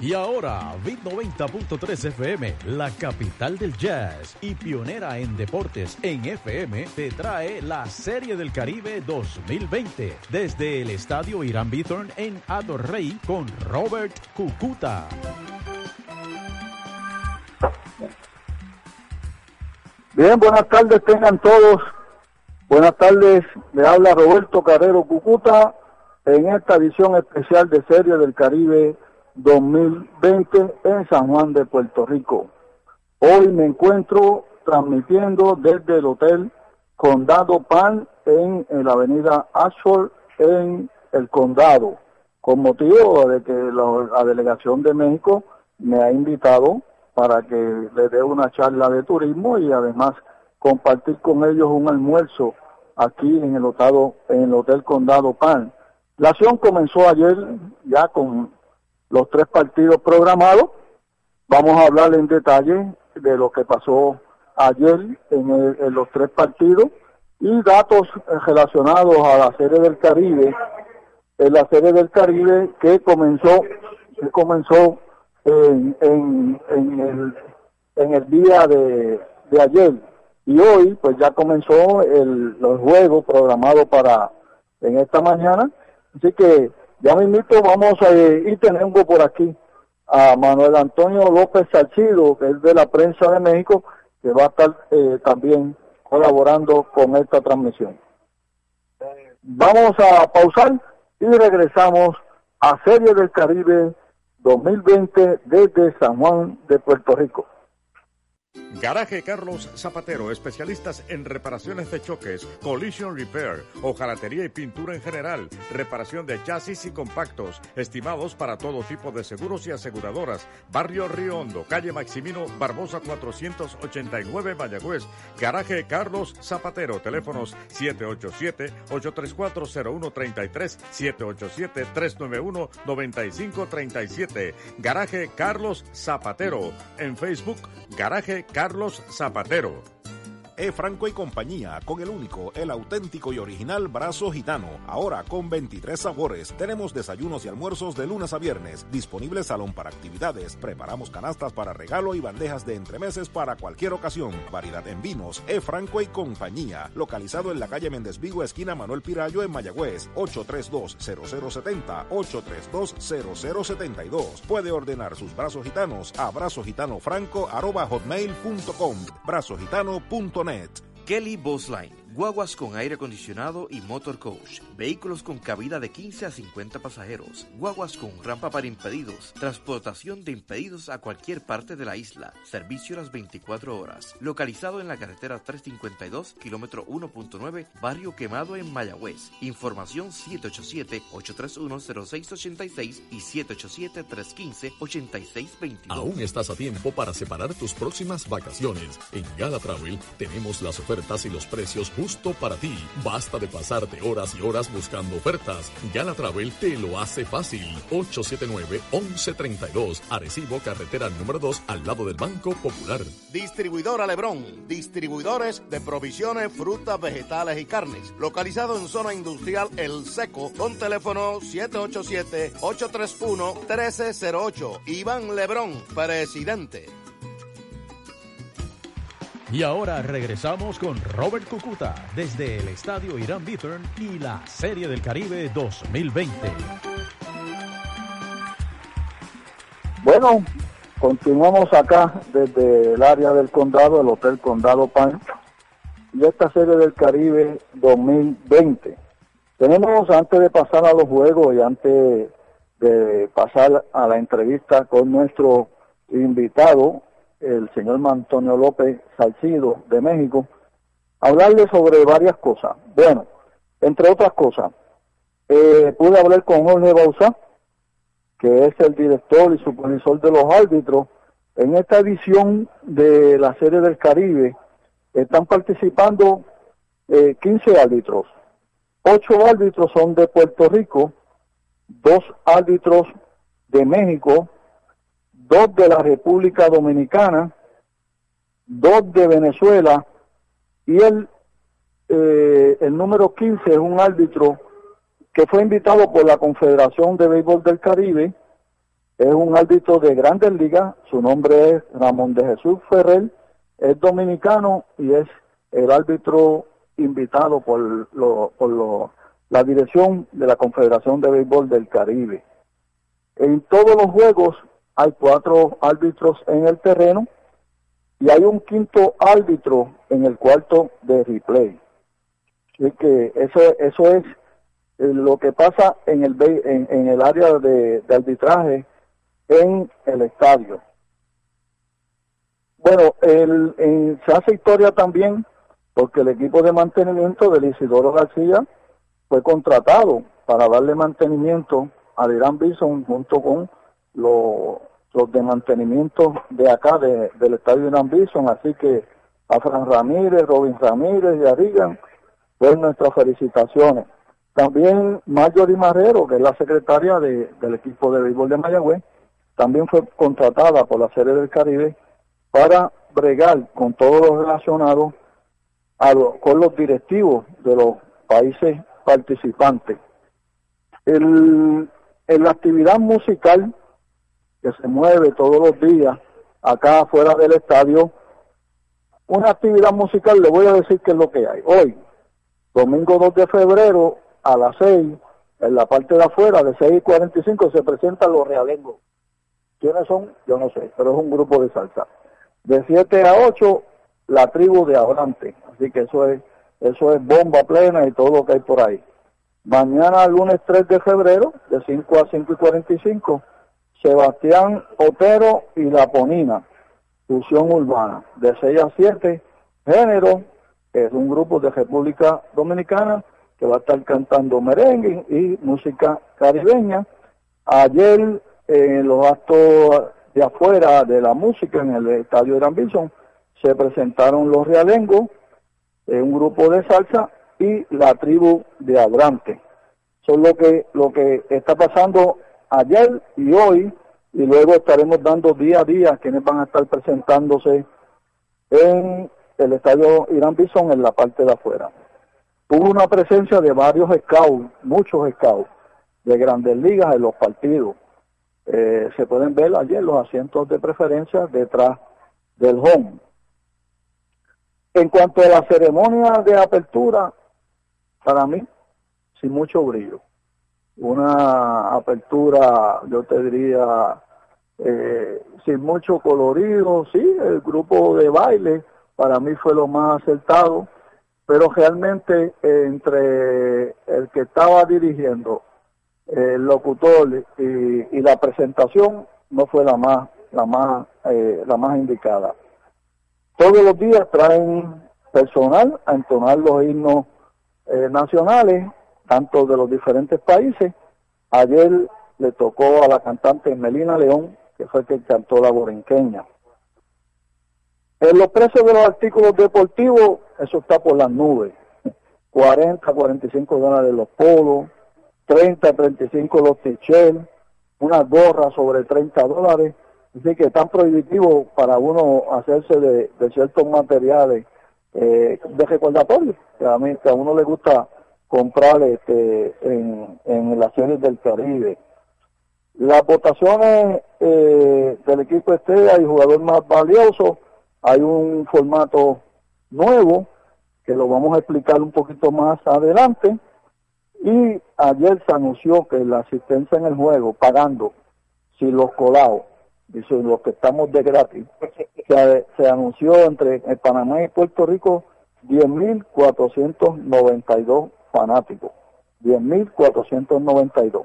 Y ahora, Bit 90.3 FM, la capital del jazz y pionera en deportes en FM, te trae la Serie del Caribe 2020 desde el Estadio Irán Bithorn en Rey con Robert Cucuta. Bien, buenas tardes tengan todos. Buenas tardes, le habla Roberto Carrero Cucuta en esta edición especial de Serie del Caribe 2020 en San Juan de Puerto Rico. Hoy me encuentro transmitiendo desde el Hotel Condado Pan en, la avenida Ashford en el condado, con motivo de que la, delegación de México me ha invitado para que le dé una charla de turismo y además compartir con ellos un almuerzo aquí en el hotel, en el Hotel Condado Pan. La acción comenzó ayer ya con los tres partidos programados. Vamos a hablar en detalle de lo que pasó ayer en, los tres partidos y datos relacionados a la Serie del Caribe, en la Serie del Caribe que comenzó, que comenzó en, en, el, en el día de, ayer. Y hoy pues ya comenzó el, los juegos programados para en esta mañana, así que ya me invito, vamos a ir, y tenemos por aquí a Manuel Antonio López Salcido, que es de la prensa de México, que va a estar eh, también colaborando con esta transmisión. Vamos a pausar y regresamos a Serie del Caribe 2020 desde San Juan de Puerto Rico. Garaje Carlos Zapatero, especialistas en reparaciones de choques, collision repair, hojalatería y pintura en general, reparación de chasis y compactos, estimados para todo tipo de seguros y aseguradoras. Barrio Río Hondo, calle Maximino Barbosa 489 Mayagüez. Garaje Carlos Zapatero, teléfonos 787-834-0133, 787-391-9537. Garaje Carlos Zapatero, en Facebook, Garaje Carlos Zapatero. E. Franco y compañía, con el único, el auténtico y original brazo gitano. Ahora con 23 sabores. Tenemos desayunos y almuerzos de lunes a viernes. Disponible salón para actividades. Preparamos canastas para regalo y bandejas de entremeses para cualquier ocasión. Variedad en vinos. E. Franco y compañía. Localizado en la calle Méndez Vigo, esquina Manuel Pirayo en Mayagüez. 832-0070. 832-0072. Puede ordenar sus brazos gitanos a brazogitano.franco.hotmail.com. Kelly Bosline, guaguas con aire acondicionado y motor coach, vehículos con cabida de 15 a 50 pasajeros, guaguas con rampa para impedidos, transportación de impedidos a cualquier parte de la isla, servicio las 24 horas, localizado en la carretera 352, kilómetro 1.9, barrio quemado en Mayagüez. Información 787-831-0686 y 787-315-8622. Aún estás a tiempo para separar tus próximas vacaciones. En Gala Travel tenemos las ofertas y los precios justo para ti. Basta de pasarte horas y horas buscando ofertas. Gala Travel te lo hace fácil. 879-1132. Arecibo, carretera número 2, al lado del Banco Popular. Distribuidora Lebrón. Distribuidores de provisiones, frutas, vegetales y carnes. Localizado en zona industrial El Seco, con teléfono 787-831-1308. Iván Lebrón, presidente. Y ahora regresamos con Robert Cucuta desde el Estadio Irán Bithorn y la Serie del Caribe 2020. Bueno, continuamos acá desde el área del condado, el Hotel Condado Pan, y esta Serie del Caribe 2020. Tenemos, antes de pasar a los juegos y antes de pasar a la entrevista con nuestro invitado, el señor Antonio López Salcido de México, hablarle sobre varias cosas. Bueno, entre otras cosas, eh, pude hablar con Jorge Bausa, que es el director y supervisor de los árbitros. En esta edición de la Serie del Caribe están participando eh, 15 árbitros. Ocho árbitros son de Puerto Rico, dos árbitros de México, dos de la República Dominicana, dos de Venezuela y el, eh, el número 15 es un árbitro que fue invitado por la Confederación de Béisbol del Caribe. Es un árbitro de grandes ligas, su nombre es Ramón de Jesús Ferrer, es dominicano y es el árbitro invitado por, lo, por lo, la dirección de la Confederación de Béisbol del Caribe. En todos los juegos hay cuatro árbitros en el terreno y hay un quinto árbitro en el cuarto de replay. Así que eso, eso es eh, lo que pasa en el, en, el área de, arbitraje en el estadio. Bueno, el, se hace historia también porque el equipo de mantenimiento del Isidoro García fue contratado para darle mantenimiento al Irán Bison junto con los, los de mantenimiento de acá del estadio Irán Bison, así que a Fran Ramírez, Robin Ramírez y a pues nuestras felicitaciones. También Marjorie Marrero, que es la secretaria del equipo de béisbol de Mayagüez, también fue contratada por la Serie del Caribe para bregar con todo lo relacionado a con los directivos de los países participantes. El, en la actividad musical que se mueve todos los días acá afuera del estadio, una actividad musical, le voy a decir qué es lo que hay. Hoy, domingo 2 de febrero, a las 6, en la parte de afuera, de 6 y 45, se presentan los realengos. ¿Quiénes son? Yo no sé, pero es un grupo de salsa. De 7 a 8, la tribu de Abrante. Así que eso es, eso es bomba plena y todo lo que hay por ahí. Mañana, lunes 3 de febrero, de 5 a 5 y 45, Sebastián Otero y La Ponina, fusión urbana. De 6 a 7, Género, es un grupo de República Dominicana, que va a estar cantando merengue y música caribeña. Ayer en los actos de afuera de la música en el estadio de Bison se presentaron los realengos, un grupo de salsa y la tribu de Abrante. Son lo que lo que está pasando ayer y hoy y luego estaremos dando día a día quienes van a estar presentándose en el estadio Irán Bison en la parte de afuera hubo una presencia de varios scouts, muchos scouts de grandes ligas en los partidos. Eh, se pueden ver ayer los asientos de preferencia detrás del home. En cuanto a la ceremonia de apertura, para mí, sin mucho brillo. Una apertura, yo te diría, eh, sin mucho colorido, sí, el grupo de baile para mí fue lo más acertado pero realmente eh, entre el que estaba dirigiendo, el locutor y, la presentación no fue la más, la más, eh, la más indicada. Todos los días traen personal a entonar los himnos eh, nacionales, tanto de los diferentes países. Ayer le tocó a la cantante Melina León, que fue que cantó la borinqueña. En los precios de los artículos deportivos, eso está por las nubes. 40, 45 dólares los polos, 30, 35 los t-shirts, unas gorras sobre 30 dólares. Así que están prohibitivos para uno hacerse de, ciertos materiales eh, de recordatorio, que a, mí, que a uno le gusta comprar este, en, en las series del Caribe. Las votaciones eh, del equipo estrella y jugador más valioso, hay un formato nuevo que lo vamos a explicar un poquito más adelante. Y ayer se anunció que la asistencia en el juego, pagando, si los colados, si los que estamos de gratis, se, se anunció entre Panamá y Puerto Rico 10.492 fanáticos. 10.492.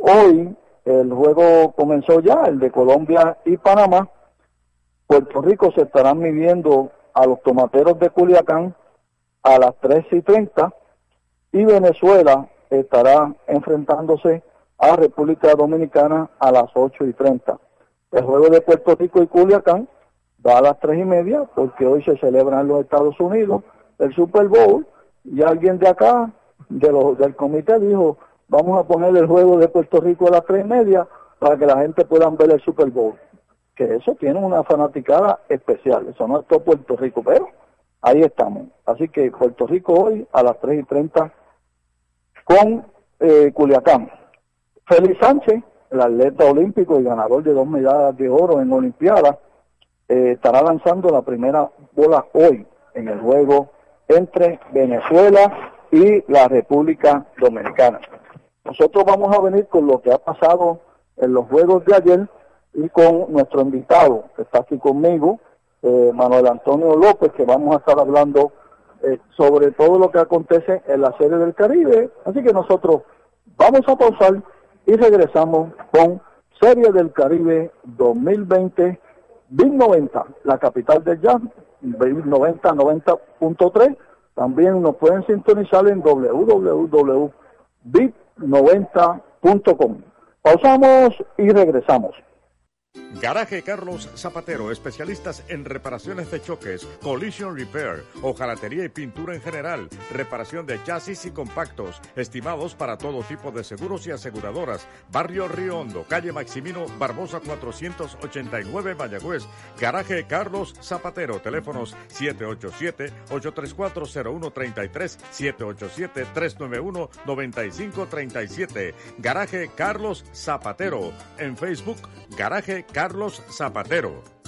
Hoy el juego comenzó ya, el de Colombia y Panamá, Puerto Rico se estarán midiendo a los tomateros de Culiacán a las 3 y 30 y Venezuela estará enfrentándose a República Dominicana a las 8 y 30. El juego de Puerto Rico y Culiacán va a las 3 y media porque hoy se celebra en los Estados Unidos el Super Bowl y alguien de acá, de del comité, dijo, vamos a poner el juego de Puerto Rico a las 3 y media para que la gente pueda ver el Super Bowl que eso tiene una fanaticada especial. Eso no es todo Puerto Rico, pero ahí estamos. Así que Puerto Rico hoy a las 3 y 30 con eh, Culiacán. Félix Sánchez el atleta olímpico y ganador de dos medallas de oro en Olimpiada, eh, estará lanzando la primera bola hoy en el juego entre Venezuela y la República Dominicana. Nosotros vamos a venir con lo que ha pasado en los juegos de ayer y con nuestro invitado que está aquí conmigo, eh, Manuel Antonio López, que vamos a estar hablando eh, sobre todo lo que acontece en la serie del Caribe. Así que nosotros vamos a pausar y regresamos con Serie del Caribe 2020, BIM 90, la capital del jazz, BIM 90, 90.3. También nos pueden sintonizar en www.bit90.com. Pausamos y regresamos. Garaje Carlos Zapatero, especialistas en reparaciones de choques, collision repair, hojalatería y pintura en general, reparación de chasis y compactos, estimados para todo tipo de seguros y aseguradoras. Barrio Río Hondo, calle Maximino Barbosa 489 Mayagüez. Garaje Carlos Zapatero, teléfonos 787-834-0133, 787-391-9537. Garaje Carlos Zapatero, en Facebook, Garaje Carlos Zapatero.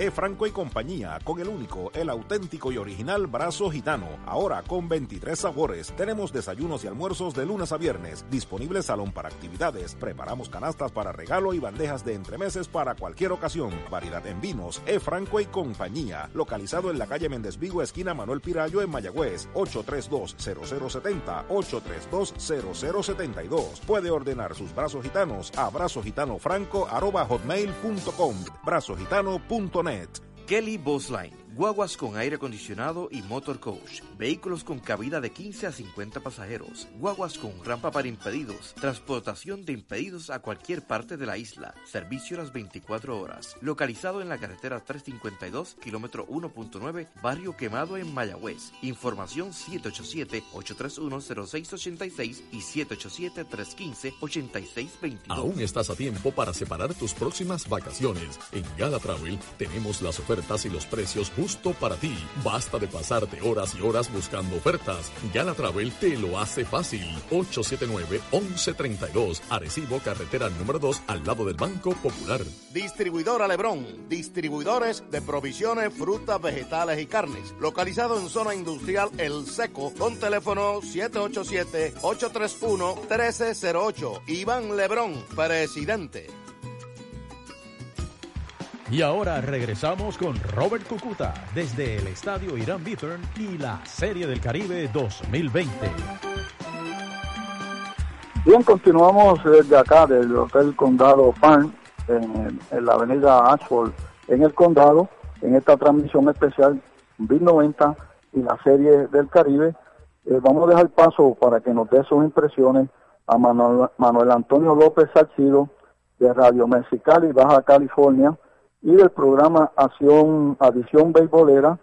E. Franco y compañía, con el único, el auténtico y original brazo gitano. Ahora con 23 sabores. Tenemos desayunos y almuerzos de lunes a viernes. Disponible salón para actividades. Preparamos canastas para regalo y bandejas de entremeses para cualquier ocasión. Variedad en vinos. E. Franco y compañía. Localizado en la calle Méndez Vigo, esquina Manuel Pirayo en Mayagüez. 832-0070. 832-0072. Puede ordenar sus brazos gitanos a brazogitanofranco.com. Brazogitano.net Comet, Kelly Bosline, guaguas con aire acondicionado y motor coach, vehículos con cabida de 15 a 50 pasajeros, guaguas con rampa para impedidos, transportación de impedidos a cualquier parte de la isla, servicio las 24 horas, localizado en la carretera 352, kilómetro 1.9, barrio quemado en Mayagüez. Información 787-831-0686 y 787-315-8622. Aún estás a tiempo para separar tus próximas vacaciones. En Gala Travel tenemos las ofertas y los precios justo para ti. Basta de pasarte horas y horas buscando ofertas. Gala Travel te lo hace fácil. 879-1132. Arecibo, carretera número 2, al lado del Banco Popular. Distribuidora Lebrón. Distribuidores de provisiones, frutas, vegetales y carnes. Localizado en zona industrial El Seco, con teléfono 787-831-1308. Iván Lebrón, presidente. Y ahora regresamos con Robert Cucuta desde el Estadio Irán Bithorn y la Serie del Caribe 2020. Bien, continuamos desde acá del Hotel Condado Farm en, la avenida Ashford en el condado en esta transmisión especial BIL 90 y la Serie del Caribe. Eh, vamos a dejar paso para que nos dé sus impresiones a Manuel, Manuel Antonio López Salcido de Radio Mexicali, Baja California, y del programa Acción Adición Beisbolera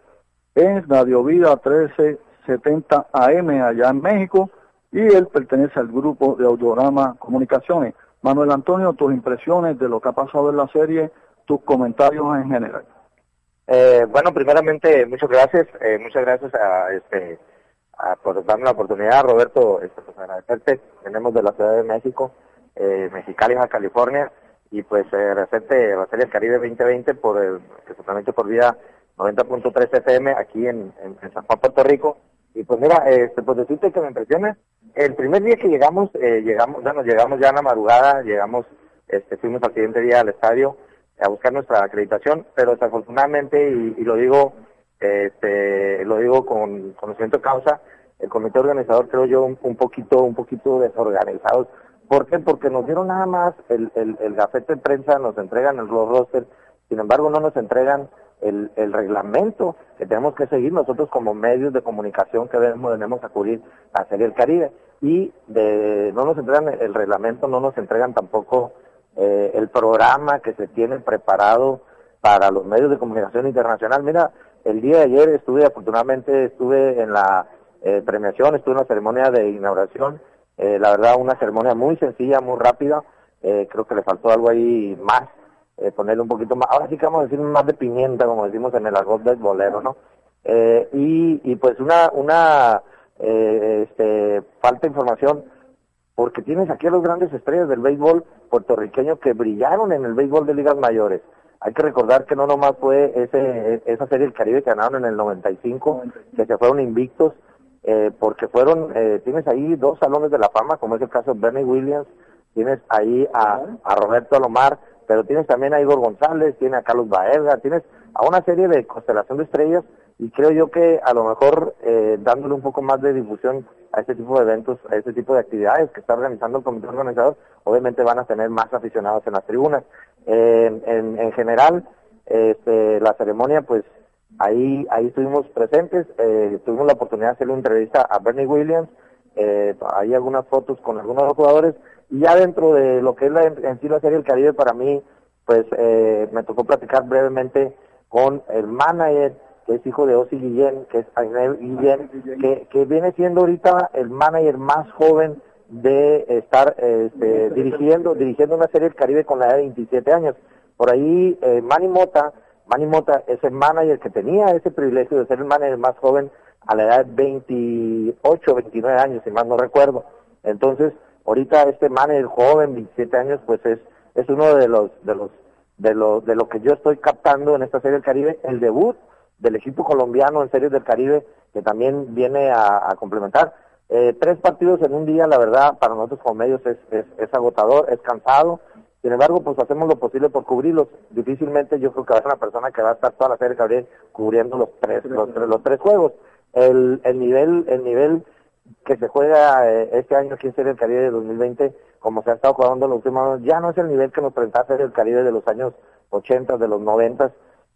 en Radio Vida 1370 AM allá en México y él pertenece al grupo de Audiorama Comunicaciones. Manuel Antonio, tus impresiones de lo que ha pasado en la serie, tus comentarios en general. Eh, bueno, primeramente, muchas gracias, eh, muchas gracias a este a, por darme la oportunidad, Roberto, este, pues agradecerte. Tenemos de la Ciudad de México, eh, Mexicali, Baja California, y pues Serie del Caribe 2020 por el totalmente por vía 90.3 FM aquí en, San Juan, Puerto Rico. Y pues mira, este, pues decirte que me impresiona, el primer día que llegamos, eh, llegamos, bueno, llegamos ya en la madrugada, llegamos, este, fuimos al siguiente día al estadio a buscar nuestra acreditación, pero desafortunadamente, y, lo digo, este, lo digo con conocimiento de causa, el comité organizador creo yo un, poquito, un poquito desorganizados ¿Por qué? Porque nos dieron nada más el, el, gafete de prensa, nos entregan el roster, sin embargo no nos entregan el, reglamento que tenemos que seguir nosotros como medios de comunicación que debemos, debemos acudir a Serie el Caribe. Y no nos entregan el reglamento, no nos entregan tampoco eh, el programa que se tiene preparado para los medios de comunicación internacional. Mira, el día de ayer estuve, afortunadamente, estuve en la eh, premiación, estuve en la ceremonia de inauguración eh, la verdad, una ceremonia muy sencilla, muy rápida. Eh, creo que le faltó algo ahí más, eh, ponerle un poquito más. Ahora sí que vamos a decir más de pimienta, como decimos en el argot del bolero, ¿no? Eh, y, y pues una, una este, falta de información porque tienes aquí a los grandes estrellas del béisbol puertorriqueño que brillaron en el béisbol de ligas mayores. Hay que recordar que no nomás fue ese, esa serie del Caribe que ganaron en el 95, que se fueron invictos, eh, porque fueron, eh, tienes ahí dos salones de la fama, como es el caso de Bernie Williams, tienes ahí a, a Roberto Alomar, pero tienes también a Igor González, tienes a Carlos Baerga, tienes a una serie de constelación de estrellas y creo yo que a lo mejor eh, dándole un poco más de difusión a este tipo de eventos, a este tipo de actividades que está organizando el comité organizador, obviamente van a tener más aficionados en las tribunas. Eh, en, en, general, este, la ceremonia, pues ahí ahí estuvimos presentes, eh, tuvimos la oportunidad de hacerle una entrevista a Bernie Williams, eh, hay algunas fotos con algunos jugadores, y ya dentro de lo que es la, en sí la Serie del Caribe, para mí, pues eh, me tocó platicar brevemente con el manager, que es hijo de Osi Guillén, que es Ainel Guillén, que, que viene siendo ahorita el manager más joven de estar este, dirigiendo dirigiendo una serie del Caribe con la edad de 27 años. Por ahí eh, Manny Mota, Manny Mota es el manager que tenía ese privilegio de ser el manager más joven a la edad de 28, 29 años, si mal no recuerdo. Entonces, ahorita este manager joven, 27 años, pues es es uno de los de los de lo de lo que yo estoy captando en esta serie del Caribe, el debut del equipo colombiano en series del Caribe que también viene a, complementar. Eh, tres partidos en un día, la verdad, para nosotros como medios es, es, agotador, es cansado. Sin embargo, pues hacemos lo posible por cubrirlos. Difícilmente yo creo que va a ser una persona que va a estar toda la serie Caribe cubriendo los tres, los, los tres juegos. El, el nivel, el nivel que se juega eh, este año aquí en Serie del Caribe de 2020, como se ha estado jugando en los últimos años, ya no es el nivel que nos presentaba Serie del Caribe de los años 80, de los 90,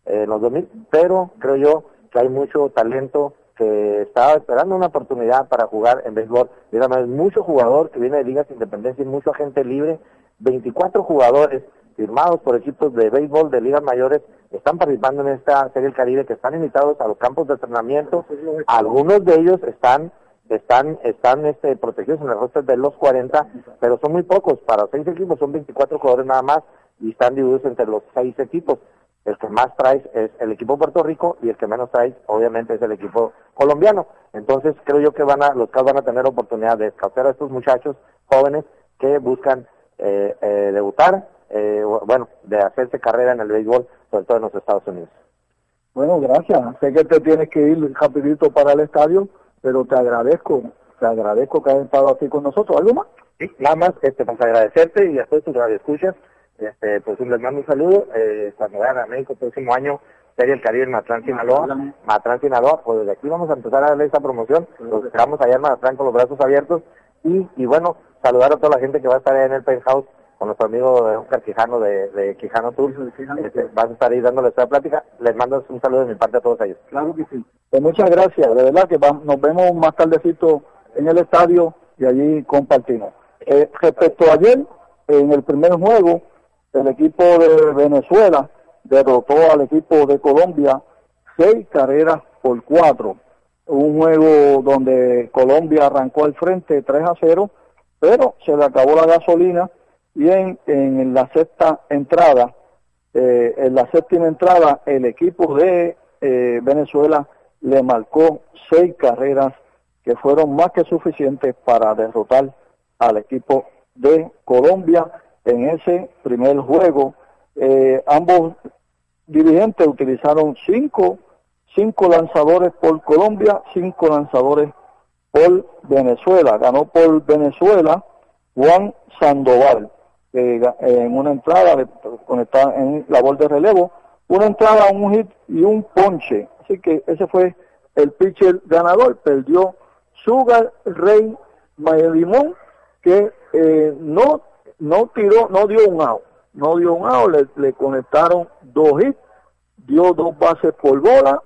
eh, los 2000, pero creo yo que hay mucho talento que estaba esperando una oportunidad para jugar en béisbol. Dígame, mucho jugador que viene de ligas independencia y mucho agente libre, 24 jugadores firmados por equipos de béisbol de ligas mayores están participando en esta Serie del Caribe que están invitados a los campos de entrenamiento. Algunos de ellos están están están este, protegidos en el roster de los 40, pero son muy pocos. Para seis equipos son 24 jugadores nada más y están divididos entre los seis equipos. El que más trae es el equipo Puerto Rico y el que menos trae, obviamente, es el equipo colombiano. Entonces, creo yo que van a, los Cavs van a tener oportunidad de escalar a estos muchachos jóvenes que buscan eh, eh, debutar, eh, bueno, de hacerse carrera en el béisbol, sobre todo en los Estados Unidos. Bueno, gracias. Sé que te tienes que ir rapidito para el estadio pero te agradezco, te agradezco que hayas estado aquí con nosotros. ¿Algo más? Sí, nada más, este, para agradecerte y a todos tus escuchas, este, pues les mando un saludo, eh, cuando vayan a México el próximo año, Serie el Caribe en Matlán, Sinaloa, Matlán, Sinaloa, pues desde aquí vamos a empezar a darle esa promoción, los esperamos allá en Matlán con los brazos abiertos, y, y bueno, saludar a toda la gente que va a estar en el penthouse, con nuestro amigo Oscar Quijano de, de Quijano Tour. Este, vas a estar ahí dándoles esta plática. Les mando un saludo de mi parte a todos ellos. Claro que sí. Pues muchas gracias. De verdad que nos vemos más tardecito en el estadio y allí compartimos. Eh, respecto a ayer, en el primer juego, el equipo de Venezuela derrotó al equipo de Colombia seis carreras por cuatro. Un juego donde Colombia arrancó al frente 3 a 0, pero se le acabó la gasolina y en, la sexta entrada, eh, en la séptima entrada, el equipo de eh, Venezuela le marcó seis carreras que fueron más que suficientes para derrotar al equipo de Colombia en ese primer juego. Eh, ambos dirigentes utilizaron cinco, cinco lanzadores por Colombia, cinco lanzadores por Venezuela. Ganó por Venezuela Juan Sandoval en una entrada de, conectada en labor de relevo, una entrada, un hit y un ponche. Así que ese fue el pitcher ganador. Perdió Sugar Rey Limón, que eh, no, no tiró, no dio un out. No dio un out, le, le conectaron dos hits, dio dos bases por bola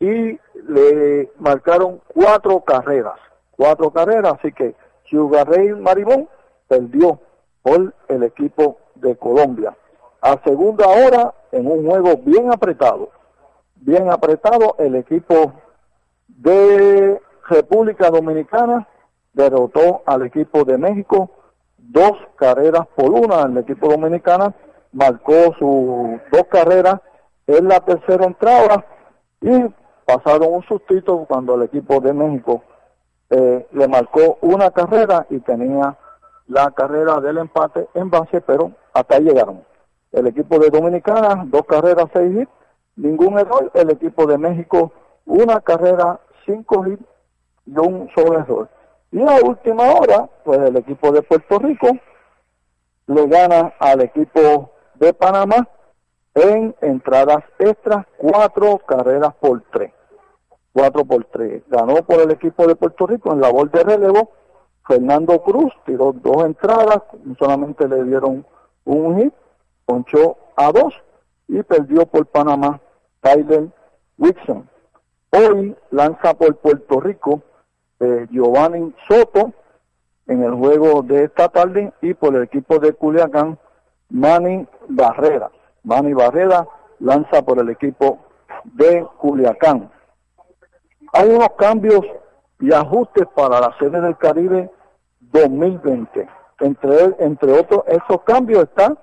y le marcaron cuatro carreras. Cuatro carreras, así que Sugar Rey Marimón perdió por el equipo de Colombia. A segunda hora, en un juego bien apretado, bien apretado, el equipo de República Dominicana derrotó al equipo de México dos carreras por una. El equipo dominicano marcó sus dos carreras en la tercera entrada y pasaron un sustito cuando el equipo de México eh, le marcó una carrera y tenía la carrera del empate en base, pero hasta ahí llegaron. El equipo de Dominicana, dos carreras, seis hits, ningún error. El equipo de México, una carrera, cinco hits y un solo error. Y a última hora, pues el equipo de Puerto Rico le gana al equipo de Panamá en entradas extras, cuatro carreras por tres. Cuatro por tres. Ganó por el equipo de Puerto Rico en la labor de relevo. Fernando Cruz tiró dos entradas, solamente le dieron un hit, ponchó a dos y perdió por Panamá Tyler Wilson. Hoy lanza por Puerto Rico eh, Giovanni Soto en el juego de esta tarde y por el equipo de Culiacán Manny Barrera. Manny Barrera lanza por el equipo de Culiacán. Hay unos cambios y ajustes para la sede del Caribe 2020. Entre, entre otros, esos cambios está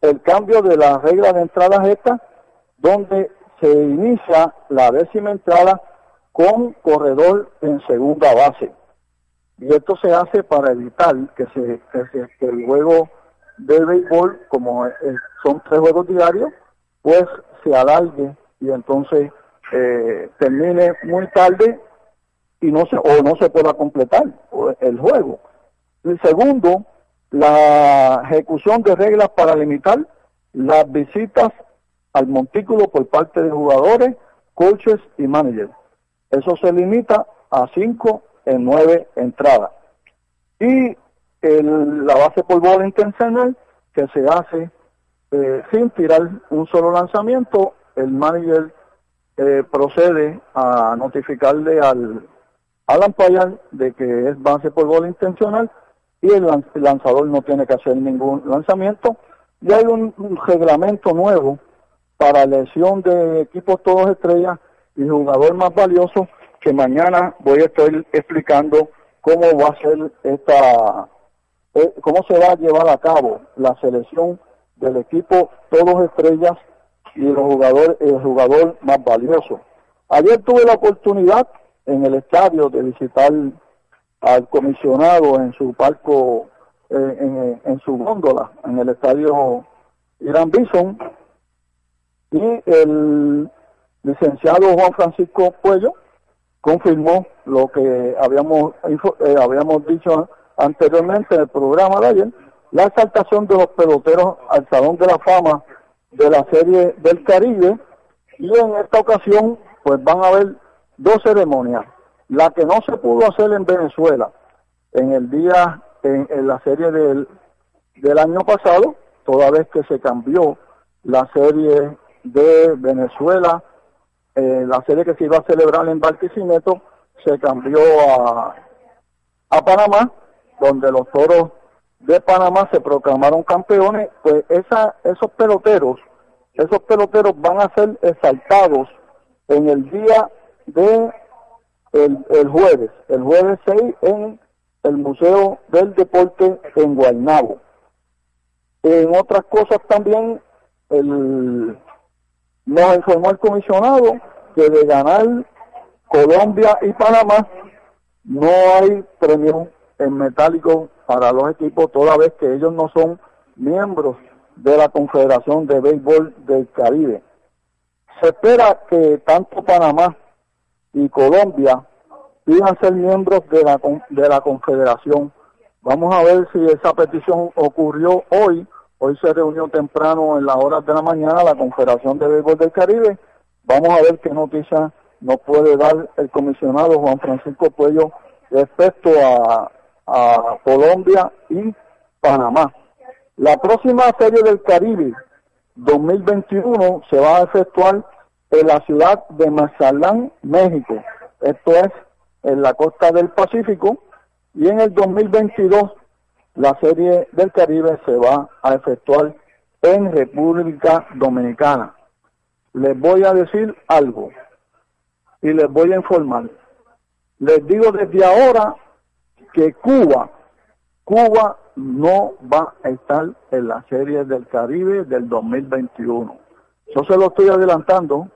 el cambio de la regla de entradas esta, donde se inicia la décima entrada con corredor en segunda base. Y esto se hace para evitar que, se, que, el juego de béisbol, como son tres juegos diarios, pues se alargue y entonces eh, termine muy tarde y no se o no se pueda completar el juego. El segundo, la ejecución de reglas para limitar las visitas al montículo por parte de jugadores, coaches y managers. Eso se limita a cinco en nueve entradas. Y la base por bola intencional que se hace eh, sin tirar un solo lanzamiento, el manager eh, procede a notificarle al, al umpire de que es base por bola intencional y el, lanzador no tiene que hacer ningún lanzamiento. Y hay un, reglamento nuevo para lesión de equipos todos estrellas y jugador más valioso que mañana voy a estar explicando cómo va a ser esta, eh, cómo se va a llevar a cabo la selección del equipo todos estrellas y el jugador, el jugador más valioso. Ayer tuve la oportunidad en el estadio de visitar al comisionado en su palco, en, su góndola, en el estadio Irán Bison, y el licenciado Juan Francisco Puello confirmó lo que habíamos, eh, habíamos dicho anteriormente en el programa de ayer, la exaltación de los peloteros al Salón de la Fama de la Serie del Caribe, y en esta ocasión pues van a haber dos ceremonias. La que no se pudo hacer en Venezuela en el día, en, la serie del, del año pasado, toda vez que se cambió la serie de Venezuela, eh, la serie que se iba a celebrar en Barquisimeto, se cambió a, a Panamá, donde los toros de Panamá se proclamaron campeones, pues esa, esos peloteros, esos peloteros van a ser exaltados en el día de el, el jueves, el jueves 6 en el Museo del Deporte en Guaynabo. En otras cosas también, el, nos informó el comisionado que de ganar Colombia y Panamá no hay premio en metálico para los equipos toda vez que ellos no son miembros de la Confederación de Béisbol del Caribe. Se espera que tanto Panamá y Colombia pidan ser miembros de la, de la Confederación. Vamos a ver si esa petición ocurrió hoy. Hoy se reunió temprano en las horas de la mañana la Confederación de Béisbol del Caribe. Vamos a ver qué noticia nos puede dar el comisionado Juan Francisco Puello respecto a, a Colombia y Panamá. La próxima serie del Caribe 2021 se va a efectuar en la ciudad de Mazalán, México. Esto es en la costa del Pacífico. Y en el 2022 la serie del Caribe se va a efectuar en República Dominicana. Les voy a decir algo y les voy a informar. Les digo desde ahora que Cuba, Cuba no va a estar en la serie del Caribe del 2021. Yo se lo estoy adelantando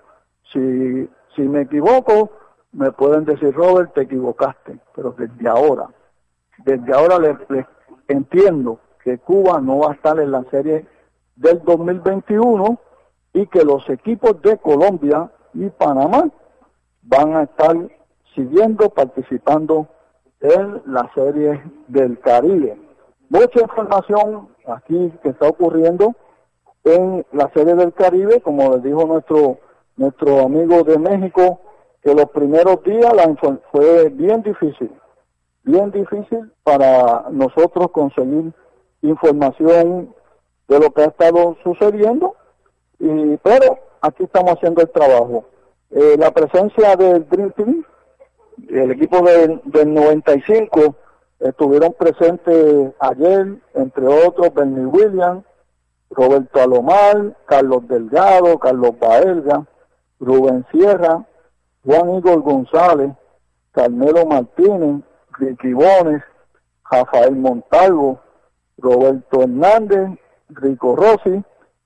si, si me equivoco, me pueden decir, Robert, te equivocaste, pero desde ahora, desde ahora les, entiendo que Cuba no va a estar en la serie del 2021 y que los equipos de Colombia y Panamá van a estar siguiendo participando en la serie del Caribe. Mucha información aquí que está ocurriendo en la serie del Caribe, como les dijo nuestro nuestro amigo de México, que los primeros días la fue bien difícil, bien difícil para nosotros conseguir información de lo que ha estado sucediendo, y, pero aquí estamos haciendo el trabajo. Eh, la presencia del Dream Team, el equipo del, del 95, estuvieron presentes ayer, entre otros, Bernie Williams, Roberto Alomar, Carlos Delgado, Carlos Baelga, Rubén Sierra, Juan Igor González, Carmelo Martínez, Ricky Bones, Rafael Montalvo, Roberto Hernández, Rico Rossi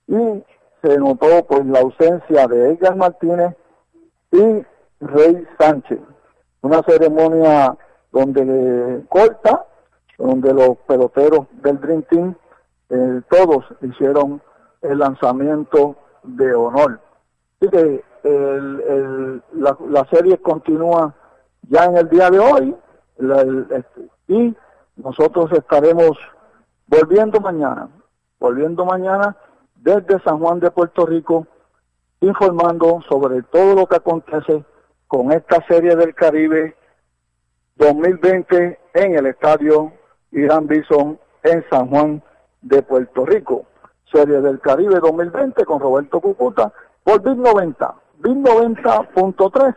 y se notó pues la ausencia de Edgar Martínez y Rey Sánchez. Una ceremonia donde corta, donde los peloteros del Dream Team eh, todos hicieron el lanzamiento de honor. Así que el, la, serie continúa ya en el día de hoy este, y nosotros estaremos volviendo mañana, volviendo mañana desde San Juan de Puerto Rico, informando sobre todo lo que acontece con esta serie del Caribe 2020 en el estadio Irán Bison en San Juan de Puerto Rico. Serie del Caribe 2020 con Roberto Cucuta por BIN 90. BIN 90.3,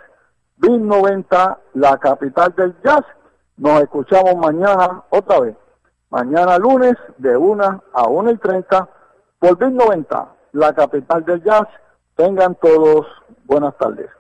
BIN 90, la capital del jazz. Nos escuchamos mañana otra vez. Mañana lunes de 1 a 1 y 30 por BIN 90, la capital del jazz. Tengan todos buenas tardes.